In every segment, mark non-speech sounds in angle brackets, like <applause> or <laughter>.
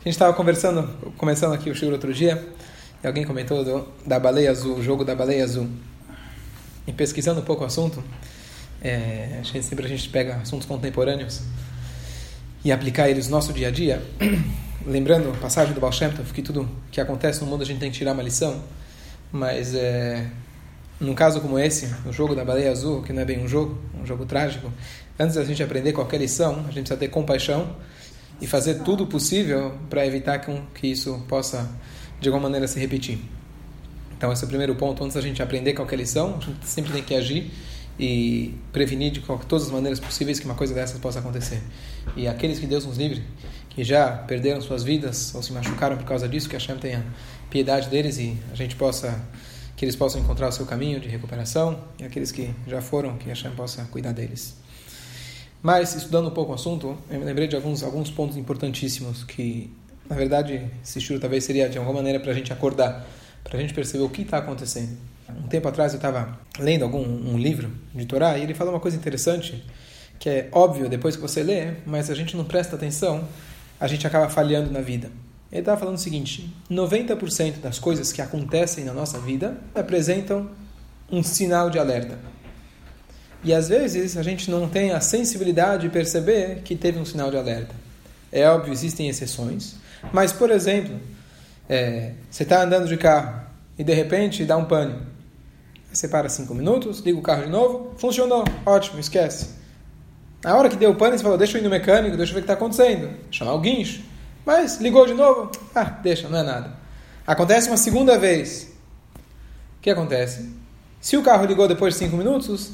A gente estava conversando, começando aqui o show outro dia, e alguém comentou do, da baleia azul, o jogo da baleia azul. E pesquisando um pouco o assunto, é, a gente, sempre a gente pega assuntos contemporâneos e aplicar eles no nosso dia a dia. <clears throat> Lembrando a passagem do Baal Shem Tov, que tudo que acontece no mundo a gente tem que tirar uma lição, mas é, num caso como esse, o jogo da baleia azul, que não é bem um jogo, um jogo trágico, antes da gente aprender qualquer lição, a gente precisa ter compaixão e fazer tudo possível para evitar que isso possa, de alguma maneira, se repetir. Então, esse é o primeiro ponto. Antes da gente aprender qualquer lição, a gente sempre tem que agir e prevenir de todas as maneiras possíveis que uma coisa dessas possa acontecer. E aqueles que Deus nos livre, que já perderam suas vidas ou se machucaram por causa disso, que a Hashem tenha piedade deles e a gente possa que eles possam encontrar o seu caminho de recuperação e aqueles que já foram, que a Hashem possa cuidar deles. Mas, estudando um pouco o assunto, eu me lembrei de alguns, alguns pontos importantíssimos que, na verdade, esse estudo talvez seria de alguma maneira para a gente acordar, para a gente perceber o que está acontecendo. Um tempo atrás eu estava lendo algum um livro de Torá e ele falou uma coisa interessante, que é óbvio depois que você lê, mas a gente não presta atenção, a gente acaba falhando na vida. Ele estava falando o seguinte: 90% das coisas que acontecem na nossa vida apresentam um sinal de alerta. E às vezes a gente não tem a sensibilidade de perceber que teve um sinal de alerta. É óbvio, existem exceções, mas por exemplo, é, você está andando de carro e de repente dá um pane. Você para cinco minutos, liga o carro de novo, funcionou, ótimo, esquece. Na hora que deu o pane, você falou: Deixa eu ir no mecânico, deixa eu ver o que está acontecendo. Chamar o guincho. Mas ligou de novo, ah, deixa, não é nada. Acontece uma segunda vez. O que acontece? Se o carro ligou depois de cinco minutos,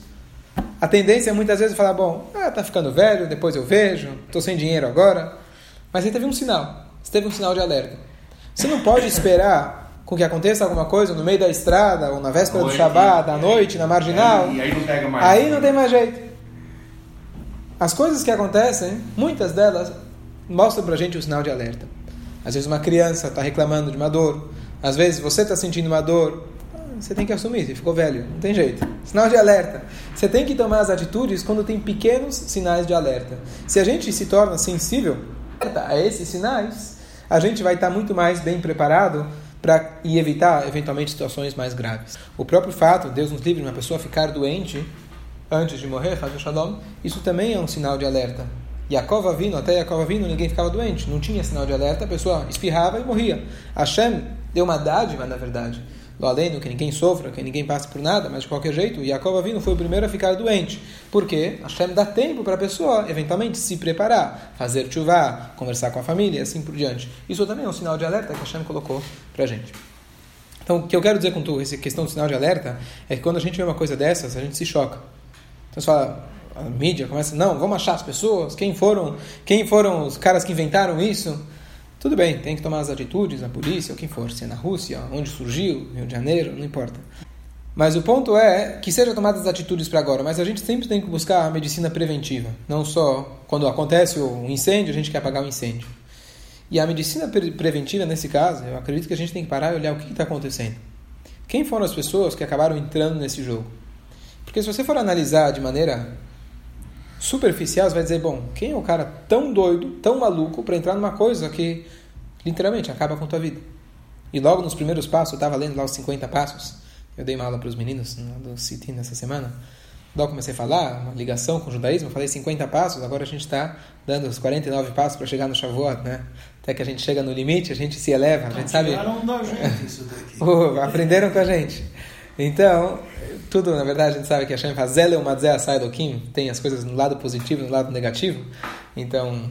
a tendência é muitas vezes falar, bom, ah, tá ficando velho, depois eu vejo, estou sem dinheiro agora. Mas aí teve um sinal, você teve um sinal de alerta. Você não pode esperar com que aconteça alguma coisa no meio da estrada, ou na véspera noite, do Shabat, à noite, na marginal. E aí não pega mais. Aí não tem mais jeito. As coisas que acontecem, muitas delas mostram pra gente o sinal de alerta. Às vezes uma criança está reclamando de uma dor, às vezes você está sentindo uma dor, você tem que assumir, você ficou velho, não tem jeito. Sinal de alerta. Você tem que tomar as atitudes quando tem pequenos sinais de alerta. Se a gente se torna sensível a esses sinais, a gente vai estar muito mais bem preparado para e evitar eventualmente situações mais graves. O próprio fato, Deus nos livre, uma pessoa ficar doente antes de morrer, Shalom, isso também é um sinal de alerta. Yaakov vindo, até Yaakov vindo, ninguém ficava doente, não tinha sinal de alerta, a pessoa espirrava e morria. Hashem deu uma dádiva, na verdade do além, que ninguém sofra, que ninguém passe por nada, mas de qualquer jeito, Yaakov Avinu foi o primeiro a ficar doente. Por quê? Hashem dá tempo para a pessoa, eventualmente, se preparar, fazer chuvá, conversar com a família e assim por diante. Isso também é um sinal de alerta que Hashem colocou para a gente. Então, o que eu quero dizer com tu, essa questão do sinal de alerta, é que quando a gente vê uma coisa dessas, a gente se choca. Então, você fala, a mídia começa, não, vamos achar as pessoas, quem foram, quem foram os caras que inventaram isso? Tudo bem, tem que tomar as atitudes, a polícia, ou quem for, se é na Rússia, onde surgiu, Rio de Janeiro, não importa. Mas o ponto é que sejam tomadas as atitudes para agora, mas a gente sempre tem que buscar a medicina preventiva. Não só quando acontece um incêndio, a gente quer apagar o incêndio. E a medicina pre preventiva, nesse caso, eu acredito que a gente tem que parar e olhar o que está acontecendo. Quem foram as pessoas que acabaram entrando nesse jogo? Porque se você for analisar de maneira superficial, você vai dizer, bom, quem é o cara tão doido, tão maluco para entrar numa coisa que literalmente acaba com a tua vida? E logo nos primeiros passos, eu estava lendo lá os 50 passos, eu dei uma aula para os meninos do City nessa semana, logo comecei a falar, uma ligação com o judaísmo, falei 50 passos, agora a gente está dando os 49 passos para chegar no Shavuot, né? Até que a gente chega no limite, a gente se eleva, a gente sabe... da gente isso daqui. aprenderam com a gente. Então, tudo, na verdade, a gente sabe que a Hashem faz Zeleu Madzeh Kim, tem as coisas no lado positivo e no lado negativo. Então,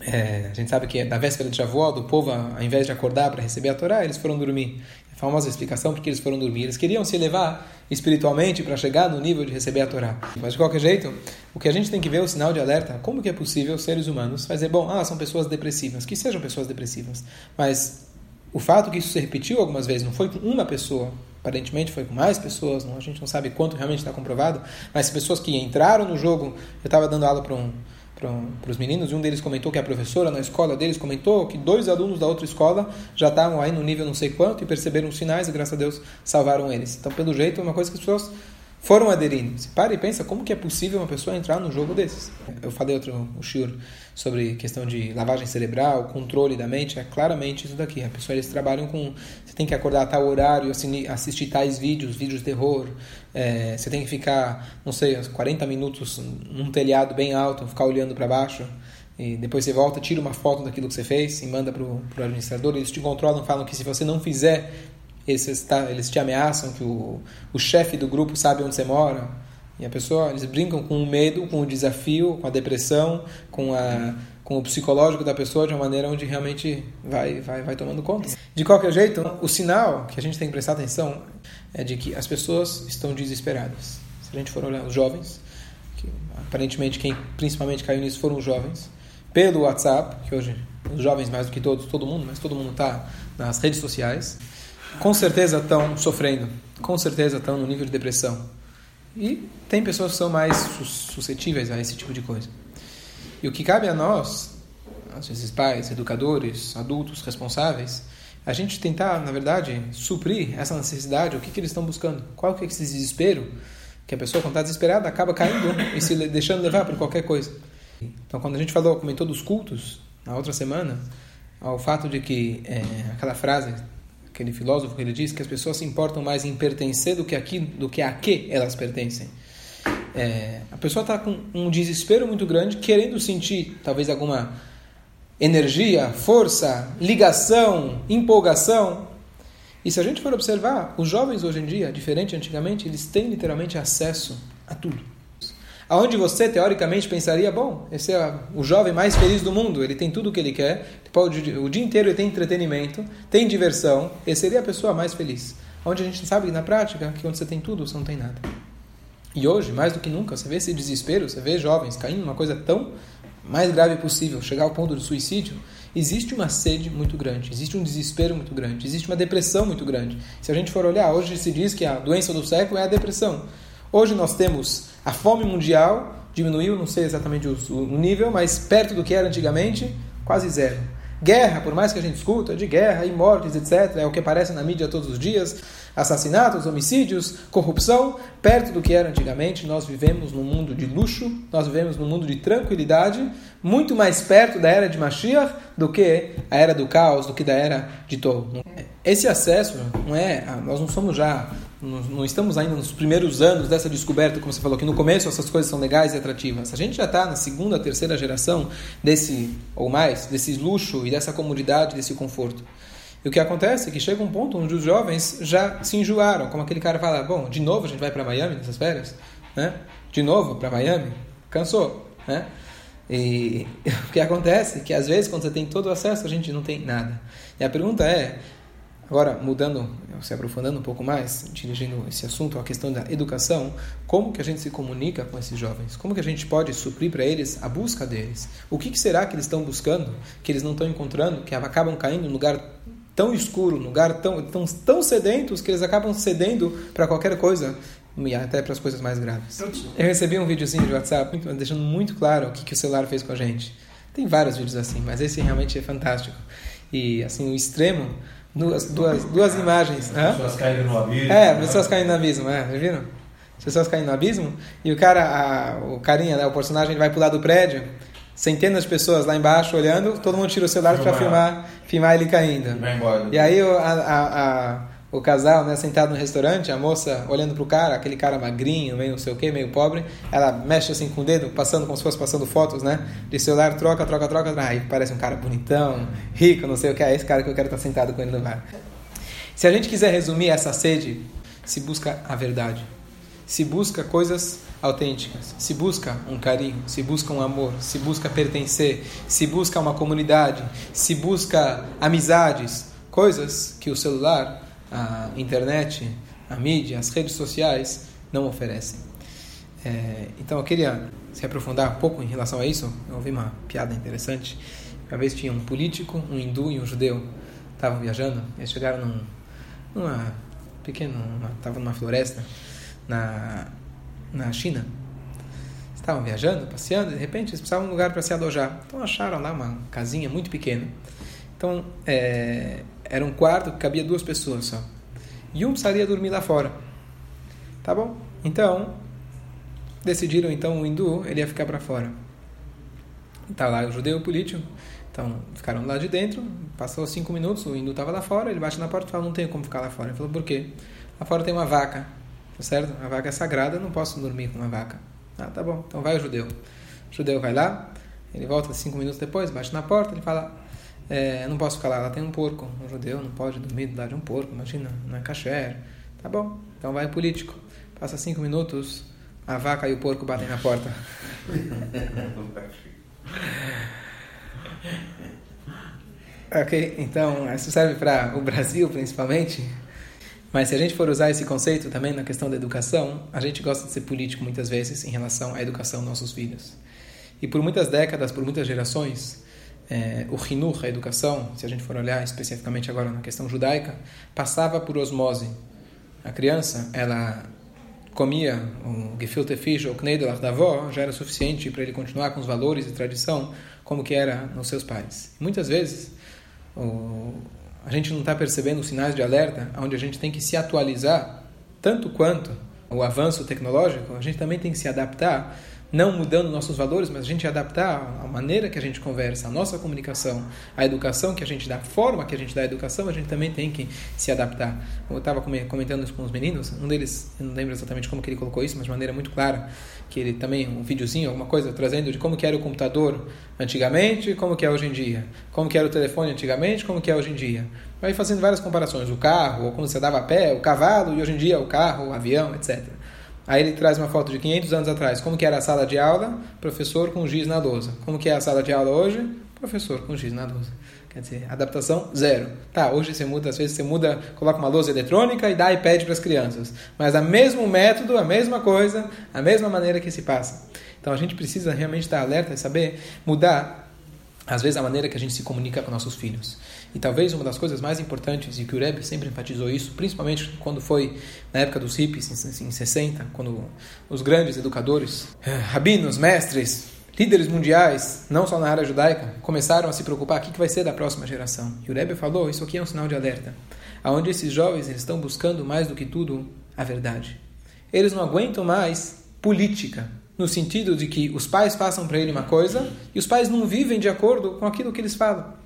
é, a gente sabe que na véspera de Shavuot, o povo, ao invés de acordar para receber a Torá, eles foram dormir. A famosa explicação porque eles foram dormir. Eles queriam se elevar espiritualmente para chegar no nível de receber a Torá. Mas, de qualquer jeito, o que a gente tem que ver é o sinal de alerta. Como que é possível seres humanos fazer, bom, ah, são pessoas depressivas. Que sejam pessoas depressivas. Mas o fato que isso se repetiu algumas vezes, não foi com uma pessoa, aparentemente foi com mais pessoas, não, a gente não sabe quanto realmente está comprovado, mas pessoas que entraram no jogo, eu estava dando aula para um, para os meninos, e um deles comentou que a professora na escola deles comentou que dois alunos da outra escola já estavam aí no nível não sei quanto e perceberam os sinais e graças a Deus salvaram eles. Então, pelo jeito, é uma coisa que as pessoas foram aderindo. Se para e pensa como que é possível uma pessoa entrar num jogo desses. Eu falei outro o Shur sobre questão de lavagem cerebral, controle da mente, é claramente isso daqui. A pessoa eles trabalham com você tem que acordar a tal horário, assistir tais vídeos, vídeos de terror. É, você tem que ficar, não sei, 40 minutos num telhado bem alto, ficar olhando para baixo. E depois você volta, tira uma foto daquilo que você fez e manda para o administrador. Eles te controlam, falam que se você não fizer eles, está, eles te ameaçam que o, o chefe do grupo sabe onde você mora. E a pessoa, eles brincam com o medo, com o desafio, com a depressão, com, a, com o psicológico da pessoa de uma maneira onde realmente vai, vai, vai tomando conta. De qualquer jeito, o sinal que a gente tem que prestar atenção é de que as pessoas estão desesperadas. Se a gente for olhar os jovens, que aparentemente quem principalmente caiu nisso foram os jovens, pelo WhatsApp, que hoje os jovens mais do que todos, todo mundo, mas todo mundo está nas redes sociais com certeza estão sofrendo, com certeza estão no nível de depressão. E tem pessoas que são mais suscetíveis a esse tipo de coisa. E o que cabe a nós, às vezes pais, educadores, adultos responsáveis, a gente tentar, na verdade, suprir essa necessidade, o que, que eles estão buscando, qual que é esse desespero, que a pessoa quando está desesperada acaba caindo <laughs> e se deixando levar por qualquer coisa. Então, quando a gente falou, comentou dos cultos, na outra semana, ao fato de que é, aquela frase aquele filósofo que ele diz que as pessoas se importam mais em pertencer do que aqui, do que a que elas pertencem. É, a pessoa está com um desespero muito grande, querendo sentir talvez alguma energia, força, ligação, empolgação. E se a gente for observar, os jovens hoje em dia, diferente antigamente, eles têm literalmente acesso a tudo aonde você teoricamente pensaria, bom, esse é o jovem mais feliz do mundo, ele tem tudo o que ele quer, pode, o dia inteiro ele tem entretenimento, tem diversão, esse seria a pessoa mais feliz. Onde a gente sabe na prática que onde você tem tudo, você não tem nada. E hoje, mais do que nunca, você vê esse desespero, você vê jovens caindo numa coisa tão mais grave possível, chegar ao ponto do suicídio, existe uma sede muito grande, existe um desespero muito grande, existe uma depressão muito grande. Se a gente for olhar, hoje se diz que a doença do século é a depressão. Hoje nós temos a fome mundial, diminuiu, não sei exatamente o, o nível, mas perto do que era antigamente, quase zero. Guerra, por mais que a gente escuta de guerra e mortes, etc., é o que aparece na mídia todos os dias, assassinatos, homicídios, corrupção, perto do que era antigamente. Nós vivemos num mundo de luxo, nós vivemos num mundo de tranquilidade, muito mais perto da era de Mashiach do que a era do caos, do que da era de Tou. Esse acesso não é, nós não somos já, não estamos ainda nos primeiros anos dessa descoberta, como você falou, que no começo essas coisas são legais e atrativas. A gente já está na segunda, terceira geração desse, ou mais, desse luxo e dessa comodidade, desse conforto. E o que acontece é que chega um ponto onde os jovens já se enjoaram, como aquele cara fala, bom, de novo a gente vai para Miami nessas férias, né? De novo para Miami, cansou, né? E <laughs> o que acontece é que às vezes quando você tem todo o acesso, a gente não tem nada. E a pergunta é, agora mudando, se aprofundando um pouco mais, dirigindo esse assunto à questão da educação, como que a gente se comunica com esses jovens? Como que a gente pode suprir para eles a busca deles? O que, que será que eles estão buscando, que eles não estão encontrando, que acabam caindo no lugar tão escuro, num lugar tão, tão, tão sedentos que eles acabam cedendo para qualquer coisa e até para as coisas mais graves. Eu recebi um videozinho de WhatsApp deixando muito claro o que, que o celular fez com a gente. Tem vários vídeos assim, mas esse realmente é fantástico. E assim, o extremo, duas, duas, duas imagens. As pessoas caindo no abismo. É, pessoas caindo no abismo, é, já viram? As pessoas caindo no abismo, e o cara, a, o carinha, né, o personagem, ele vai pular do prédio, centenas de pessoas lá embaixo olhando, todo mundo tira o celular para filmar, filmar ele caindo. E, e aí o, a, a, a, o casal, né, sentado no restaurante, a moça olhando pro cara, aquele cara magrinho, meio não sei o que, meio pobre, ela mexe assim com o dedo, passando como se fosse passando fotos, né, de celular, troca, troca, troca, aí parece um cara bonitão, rico, não sei o que, é esse cara que eu quero estar sentado com ele no bar. Se a gente quiser resumir essa sede, se busca a verdade, se busca coisas autênticas. Se busca um carinho, se busca um amor, se busca pertencer, se busca uma comunidade, se busca amizades, coisas que o celular, a internet, a mídia, as redes sociais não oferecem. É, então eu queria se aprofundar um pouco em relação a isso. Eu ouvi uma piada interessante. Uma vez tinha um político, um hindu e um judeu estavam viajando. Eles chegaram num, numa pequena, estavam numa floresta na na China. Estavam viajando, passeando, e de repente eles precisavam de um lugar para se alojar. Então acharam lá uma casinha muito pequena. Então é, era um quarto que cabia duas pessoas só. E um precisaria dormir lá fora. Tá bom? Então, decidiram então o hindu ele ia ficar para fora. Tá lá o judeu político. Então, ficaram lá de dentro, passou cinco minutos, o hindu estava lá fora, ele bate na porta e fala, não tenho como ficar lá fora. Ele falou, por quê? Lá fora tem uma vaca, tá certo? A vaca é sagrada, não posso dormir com uma vaca. Ah, tá bom, então vai o judeu. O judeu vai lá, ele volta cinco minutos depois, bate na porta, ele fala, é, não posso ficar lá, lá tem um porco. Um judeu não pode dormir do lado de um porco, imagina, não é kasher. Tá bom, então vai político. Passa cinco minutos, a vaca e o porco batem na porta. <laughs> ok, então isso serve para o Brasil principalmente. Mas se a gente for usar esse conceito também na questão da educação, a gente gosta de ser político muitas vezes em relação à educação dos nossos filhos. E por muitas décadas, por muitas gerações, é, o Hinur, a educação, se a gente for olhar especificamente agora na questão judaica, passava por osmose. A criança, ela comia o gefilte fish ou knedelach da avó, já era suficiente para ele continuar com os valores e tradição como que era nos seus pais. Muitas vezes, o, a gente não está percebendo os sinais de alerta, onde a gente tem que se atualizar tanto quanto o avanço tecnológico, a gente também tem que se adaptar não mudando nossos valores, mas a gente adaptar a maneira que a gente conversa, a nossa comunicação, a educação que a gente dá, a forma que a gente dá a educação, a gente também tem que se adaptar. Eu estava comentando isso com os meninos, um deles, eu não lembro exatamente como que ele colocou isso, mas de maneira muito clara, que ele também, um videozinho, alguma coisa, trazendo de como que era o computador antigamente, como que é hoje em dia, como que era o telefone antigamente, como que é hoje em dia. Vai fazendo várias comparações, o carro, ou como você dava a pé, o cavalo, e hoje em dia o carro, o avião, etc. Aí ele traz uma foto de 500 anos atrás. Como que era a sala de aula? Professor com giz na lousa. Como que é a sala de aula hoje? Professor com giz na lousa. Quer dizer, adaptação zero. Tá, hoje você muda, às vezes você muda, coloca uma lousa eletrônica e dá iPad para as crianças. Mas a mesmo método, a mesma coisa, a mesma maneira que se passa. Então a gente precisa realmente estar alerta e saber mudar, às vezes, a maneira que a gente se comunica com nossos filhos. E talvez uma das coisas mais importantes, e que o Rebbe sempre enfatizou isso, principalmente quando foi na época dos hippies, em 60, quando os grandes educadores, eh, rabinos, mestres, líderes mundiais, não só na área judaica, começaram a se preocupar o que vai ser da próxima geração. E o Rebbe falou, isso aqui é um sinal de alerta, aonde esses jovens eles estão buscando mais do que tudo a verdade. Eles não aguentam mais política, no sentido de que os pais façam para ele uma coisa e os pais não vivem de acordo com aquilo que eles falam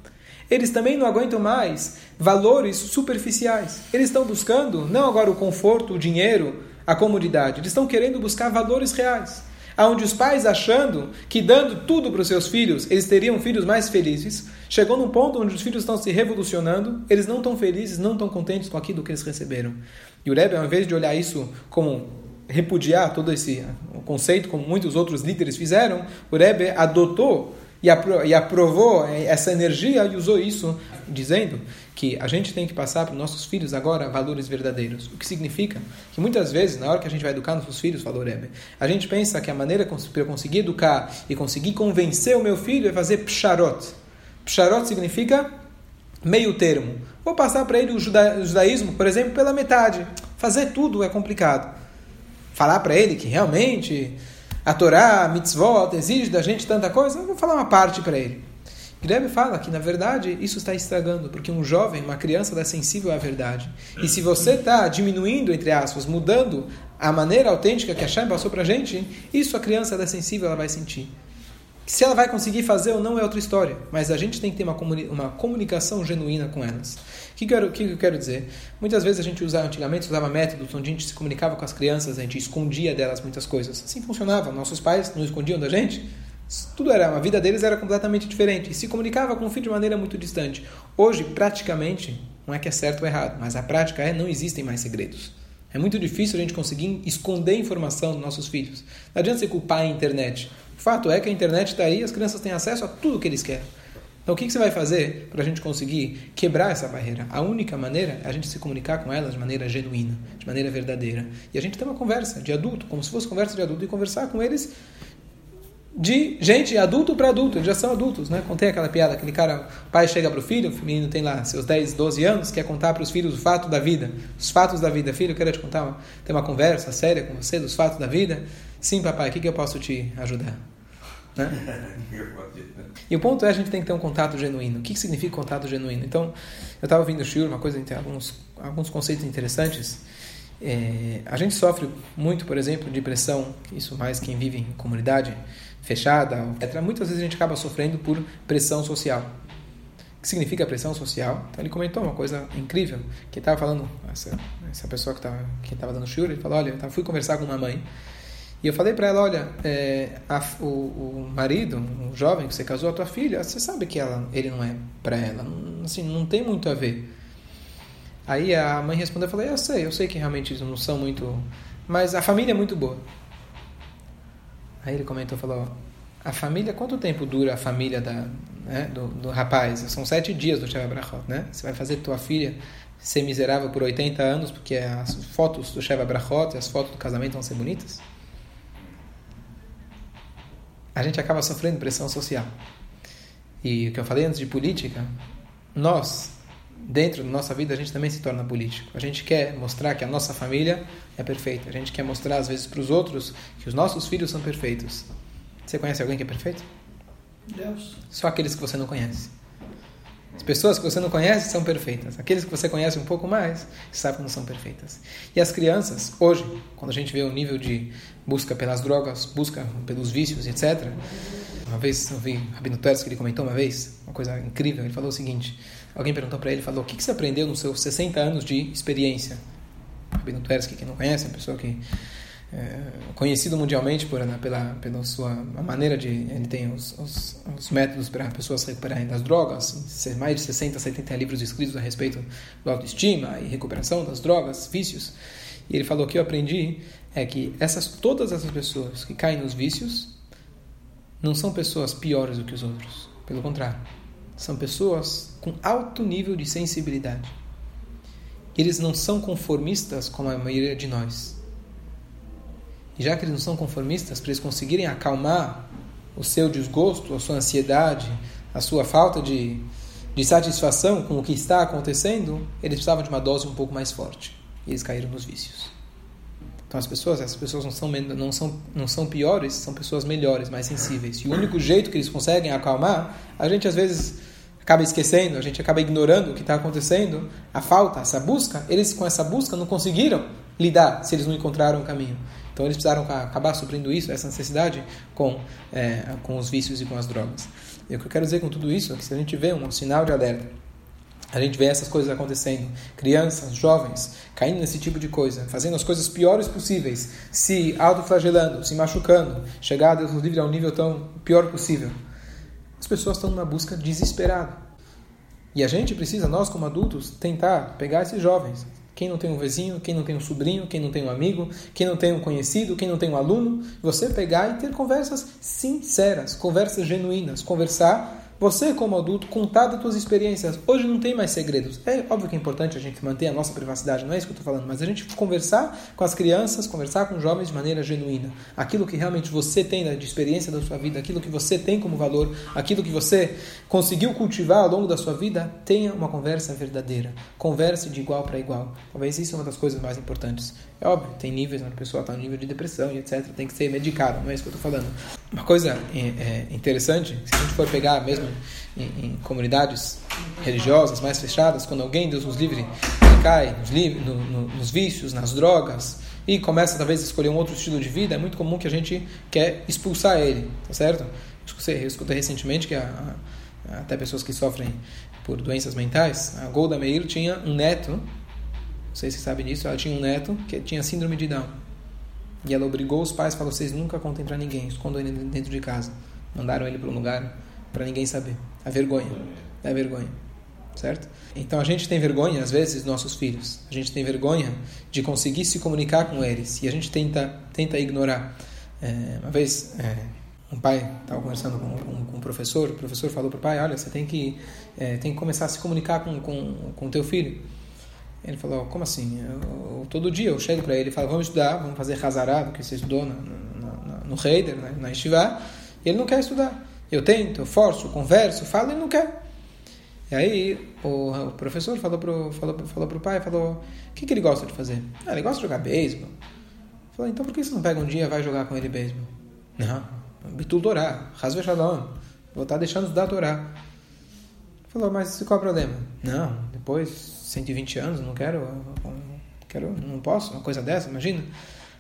eles também não aguentam mais valores superficiais. Eles estão buscando não agora o conforto, o dinheiro, a comodidade. Eles estão querendo buscar valores reais. Onde os pais achando que dando tudo para os seus filhos, eles teriam filhos mais felizes, chegou num ponto onde os filhos estão se revolucionando, eles não estão felizes, não estão contentes com aquilo que eles receberam. E o Rebbe, ao invés de olhar isso como repudiar todo esse conceito, como muitos outros líderes fizeram, o Rebbe adotou e, apro e aprovou essa energia e usou isso dizendo que a gente tem que passar para os nossos filhos agora valores verdadeiros. O que significa que muitas vezes, na hora que a gente vai educar nossos filhos, falou Rebbe, a gente pensa que a maneira para eu conseguir educar e conseguir convencer o meu filho é fazer psharot. Psharot significa meio termo. Vou passar para ele o judaísmo, por exemplo, pela metade. Fazer tudo é complicado. Falar para ele que realmente a Torá, a mitzvot, exige da gente tanta coisa, eu vou falar uma parte para ele. Rebbe fala que, na verdade, isso está estragando, porque um jovem, uma criança, é sensível à verdade. E se você está diminuindo, entre aspas, mudando a maneira autêntica que a Shem passou para a gente, isso a criança é sensível, ela vai sentir. Se ela vai conseguir fazer ou não é outra história, mas a gente tem que ter uma, comuni uma comunicação genuína com elas. O que, que, eu, que eu quero dizer? Muitas vezes a gente usava, antigamente usava métodos onde a gente se comunicava com as crianças, a gente escondia delas muitas coisas. Assim funcionava. Nossos pais não escondiam da gente. Tudo era, a vida deles era completamente diferente e se comunicava com o filho de maneira muito distante. Hoje, praticamente, não é que é certo ou errado, mas a prática é não existem mais segredos. É muito difícil a gente conseguir esconder informação dos nossos filhos. Não adianta você culpar a internet. O fato é que a internet está aí, as crianças têm acesso a tudo que eles querem. Então, o que, você vai fazer para a gente conseguir quebrar essa barreira? A única maneira é a gente se comunicar com elas de maneira genuína, de maneira verdadeira. E a gente ter uma conversa de adulto, como se fosse conversa de adulto, e conversar com eles de gente adulto para adulto, eles já são adultos, né? Contei aquela piada, aquele cara, o pai chega para o filho, o menino tem lá seus 10, 12 anos, quer contar para os filhos o fato da vida, os fatos da vida. Filho, eu quero te contar, uma, ter uma conversa séria com você dos fatos da vida. Sim, papai, o que, que eu posso te ajudar? <laughs> Né? e o ponto é a gente tem que ter um contato genuíno. O que, que significa contato genuíno? Então, eu estava ouvindo o Shur, uma coisa, tem alguns, alguns conceitos interessantes, É, a gente sofre muito, por exemplo, de pressão, isso mais quem vive em comunidade fechada, etc. Muitas vezes a gente acaba sofrendo por pressão social. O que significa pressão social? Então ele comentou uma coisa incrível, que estava falando, essa, essa pessoa que estava que tava dando shiur, ele falou, olha, eu fui conversar com uma mãe, e eu falei para ela, olha, é, a, o, o, marido, um jovem que você casou, a tua filha, você sabe que ela, ele não é para ela, assim, não tem muito a ver. Aí a mãe respondeu, eu falei, eu sei, eu sei que realmente não são muito, mas a família é muito boa. Aí ele comentou, falou, a família, quanto tempo dura a família da, né, do, do rapaz? São sete dias do Sheva Brachot, né? Você vai fazer tua filha ser miserável por 80 anos porque as fotos do Sheva Brachot e as fotos do casamento vão ser bonitas? A gente acaba sofrendo pressão social. E o que eu falei antes de política, nós, dentro da nossa vida, a gente também se torna político. A gente quer mostrar que a nossa família é perfeita. A gente quer mostrar, às vezes, para os outros que os nossos filhos são perfeitos. Você conhece alguém que é perfeito? Deus. Só aqueles que você não conhece. As pessoas que você não conhece são perfeitas. Aqueles que você conhece um pouco mais, sabe que não são perfeitas. E as crianças, hoje, quando a gente vê o nível de busca pelas drogas, busca pelos vícios, etc. Uma vez eu vi Rabino Teres que ele comentou uma vez, uma coisa incrível, ele falou o seguinte, alguém perguntou para ele, falou, o que, que você aprendeu nos seus 60 anos de experiência? Rabino que quem não conhece, é uma pessoa que é, conhecido mundialmente por, né, pela, pela sua maneira de. Ele tem os, os, os métodos para pessoas se recuperarem das drogas, mais de 60, 70 livros escritos a respeito do autoestima e recuperação das drogas, vícios. E ele falou que eu aprendi é que essas, todas essas pessoas que caem nos vícios não são pessoas piores do que os outros. Pelo contrário, são pessoas com alto nível de sensibilidade. Eles não são conformistas como a maioria de nós e já que eles não são conformistas, para eles conseguirem acalmar o seu desgosto, a sua ansiedade, a sua falta de, de satisfação com o que está acontecendo, eles precisavam de uma dose um pouco mais forte. E eles caíram nos vícios. Então as pessoas, essas pessoas não são, não são, não são piores, são pessoas melhores, mais sensíveis. E o único jeito que eles conseguem acalmar, a gente às vezes acaba esquecendo, a gente acaba ignorando o que está acontecendo, a falta, essa busca, eles com essa busca não conseguiram lidar se eles não encontraram o caminho. Então eles precisaram acabar suprindo isso, essa necessidade, com, é, com os vícios e com as drogas. E o que eu quero dizer com tudo isso é que se a gente vê um sinal de alerta, a gente vê essas coisas acontecendo, crianças, jovens, caindo nesse tipo de coisa, fazendo as coisas piores possíveis, se autoflagelando, se machucando, chegar a Deus livre ao nível tão pior possível. As pessoas estão numa busca desesperada. E a gente precisa, nós como adultos, tentar pegar esses jovens, quem não tem um vizinho, quem não tem um sobrinho, quem não tem um amigo, quem não tem um conhecido, quem não tem um aluno, você pegar e ter conversas sinceras, conversas genuínas, conversar você, como adulto, contar das suas experiências. Hoje não tem mais segredos. É óbvio que é importante a gente manter a nossa privacidade, não é isso que eu estou falando, mas a gente conversar com as crianças, conversar com os jovens de maneira genuína. Aquilo que realmente você tem de experiência da sua vida, aquilo que você tem como valor, aquilo que você conseguiu cultivar ao longo da sua vida, tenha uma conversa verdadeira. Converse de igual para igual. Talvez isso é uma das coisas mais importantes. É óbvio, tem níveis onde a pessoa está no nível de depressão e etc. Tem que ser medicado, não é isso que eu estou falando. Uma coisa é, é, interessante, se a gente for pegar mesmo em, em, comunidades religiosas mais fechadas, quando alguém, Deus nos livre, cai nos, no, no, nos vícios, nas drogas, e começa talvez a escolher um outro estilo de vida, é muito comum que a gente quer expulsar ele, tá certo? Eu escutei recentemente que a, a, até pessoas que sofrem por doenças mentais, a Golda Meir tinha um neto não sei se sabe disso, ela tinha um neto que tinha síndrome de Down. E ela obrigou os pais, falou: vocês nunca contem para ninguém, escondam ele dentro de casa. Mandaram ele para um lugar para ninguém saber. A vergonha. É a vergonha. Certo? Então a gente tem vergonha, às vezes, nossos filhos. A gente tem vergonha de conseguir se comunicar com eles. E a gente tenta, tenta ignorar. É, uma vez, é, um pai estava conversando com, com, com, um professor. O professor falou para o pai: Olha, você tem que, é, tem que começar a se comunicar com o com, com teu filho. Ele falou, como assim? Eu, todo dia eu chego para ele e falo, vamos estudar, vamos fazer Hazará, que você estudou no, Heider, na, na Estivá, e ele não quer estudar. Eu tento, eu forço, converso, falo, ele não quer. E aí o, o professor falou pro, falou, falou pro pai, falou, o que, que ele gosta de fazer? Ah, ele gosta de jogar beisebol. Falou, então por que você não pega um dia e vai jogar com ele beisebol? Não, Bitul Torá, Hazve Shalom, vou estar deixando de estudar Torá. Falou, mas qual é o problema? Não, depois 120 anos, não quero, quero, não posso, uma coisa dessa, imagina.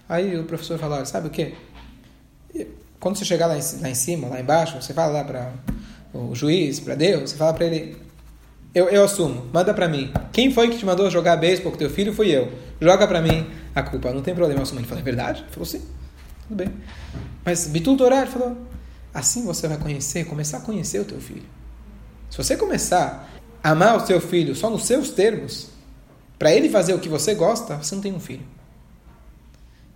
Aí o professor falou, sabe o quê? Quando você chegar lá em, lá em cima, lá embaixo, você fala lá para o juiz, para Deus, você fala para ele, eu, eu assumo, manda para mim. Quem foi que te mandou jogar beisebol com teu filho? Fui eu. Joga para mim a culpa, não tem problema, eu assumo. Ele falou, é verdade? Ele falou, sim, tudo bem. Mas Bitul ele falou, assim você vai conhecer, começar a conhecer o teu filho. Se você começar a amar o seu filho só nos seus termos, para ele fazer o que você gosta, você não tem um filho.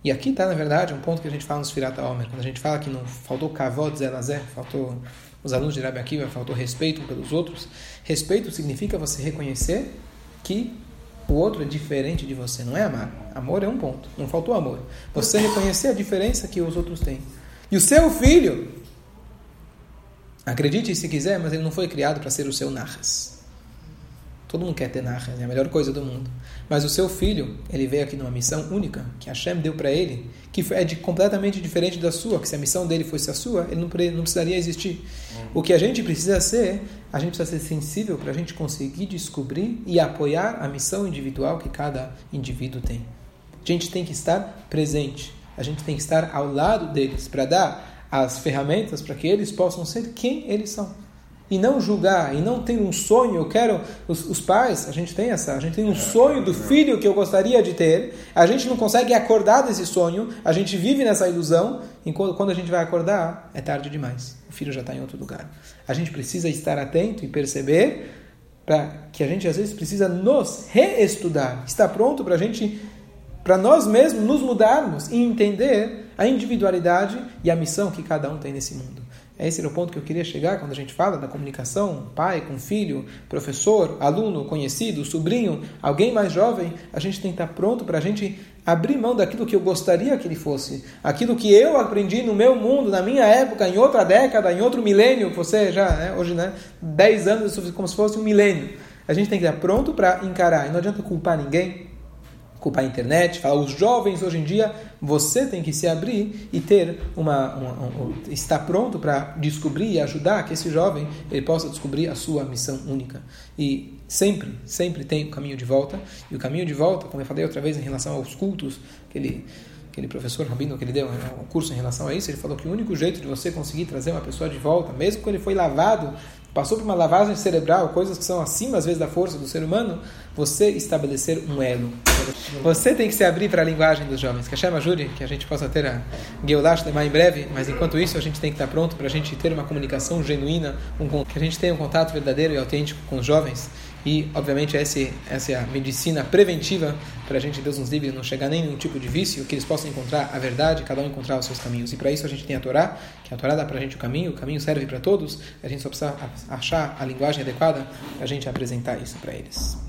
E aqui está, na verdade, um ponto que a gente fala nos Firata Omer, quando a gente fala que não faltou kavod zelazé, faltou os alunos de Rabi Akiva, faltou respeito pelos outros. Respeito significa você reconhecer que o outro é diferente de você, não é amar. Amor é um ponto, não faltou amor. Você reconhecer a diferença que os outros têm. E o seu filho, acredite se quiser, mas ele não foi criado para ser o seu narras. Todo mundo quer ter Nachas, é a melhor coisa do mundo. Mas o seu filho, ele veio aqui numa missão única, que Hashem deu para ele, que é de, completamente diferente da sua, que se a missão dele fosse a sua, ele não, não precisaria existir. Uhum. O que a gente precisa ser, a gente precisa ser sensível para a gente conseguir descobrir e apoiar a missão individual que cada indivíduo tem. A gente tem que estar presente, a gente tem que estar ao lado deles para dar as ferramentas para que eles possam ser quem eles são e não julgar, e não ter um sonho, eu quero, os, os, pais, a gente tem essa, a gente tem um sonho do filho que eu gostaria de ter, a gente não consegue acordar desse sonho, a gente vive nessa ilusão, e quando, a gente vai acordar, é tarde demais, o filho já está em outro lugar. A gente precisa estar atento e perceber para que a gente às vezes precisa nos reestudar, estar pronto para a gente, para nós mesmos nos mudarmos e entender a individualidade e a missão que cada um tem nesse mundo. Esse era o ponto que eu queria chegar quando a gente fala da comunicação, pai com filho, professor, aluno, conhecido, sobrinho, alguém mais jovem. A gente tem que estar pronto para a gente abrir mão daquilo que eu gostaria que ele fosse, aquilo que eu aprendi no meu mundo, na minha época, em outra década, em outro milênio, você já, né, hoje, né, 10 anos, como se fosse um milênio. A gente tem que estar pronto para encarar, e não adianta culpar ninguém, culpar a internet, falar os jovens hoje em dia, você tem que se abrir e ter uma, uma um, estar pronto para descobrir e ajudar que esse jovem ele possa descobrir a sua missão única. E sempre, sempre tem o caminho de volta. E o caminho de volta, como eu falei outra vez em relação aos cultos, aquele aquele professor rabino que ele deu né, um curso em relação a isso, ele falou que o único jeito de você conseguir trazer uma pessoa de volta, mesmo quando ele foi lavado passou por uma lavagem cerebral, coisas que são acima às vezes da força do ser humano, você estabelecer um elo. Você tem que se abrir para a linguagem dos jovens. Que a Shema que a gente possa ter a Geudash Lema em breve, mas enquanto isso a gente tem que estar pronto para a gente ter uma comunicação genuína, um, que a gente tenha um contato verdadeiro e autêntico com os jovens. E, obviamente, essa, essa é a medicina preventiva para a gente, Deus nos livre, não chegar nem nenhum tipo de vício, que eles possam encontrar a verdade, cada um encontrar os seus caminhos. E para isso a gente tem a Torá, que a Torá dá para a gente o caminho, o caminho serve para todos, a gente só precisa achar a linguagem adequada para a gente apresentar isso para eles.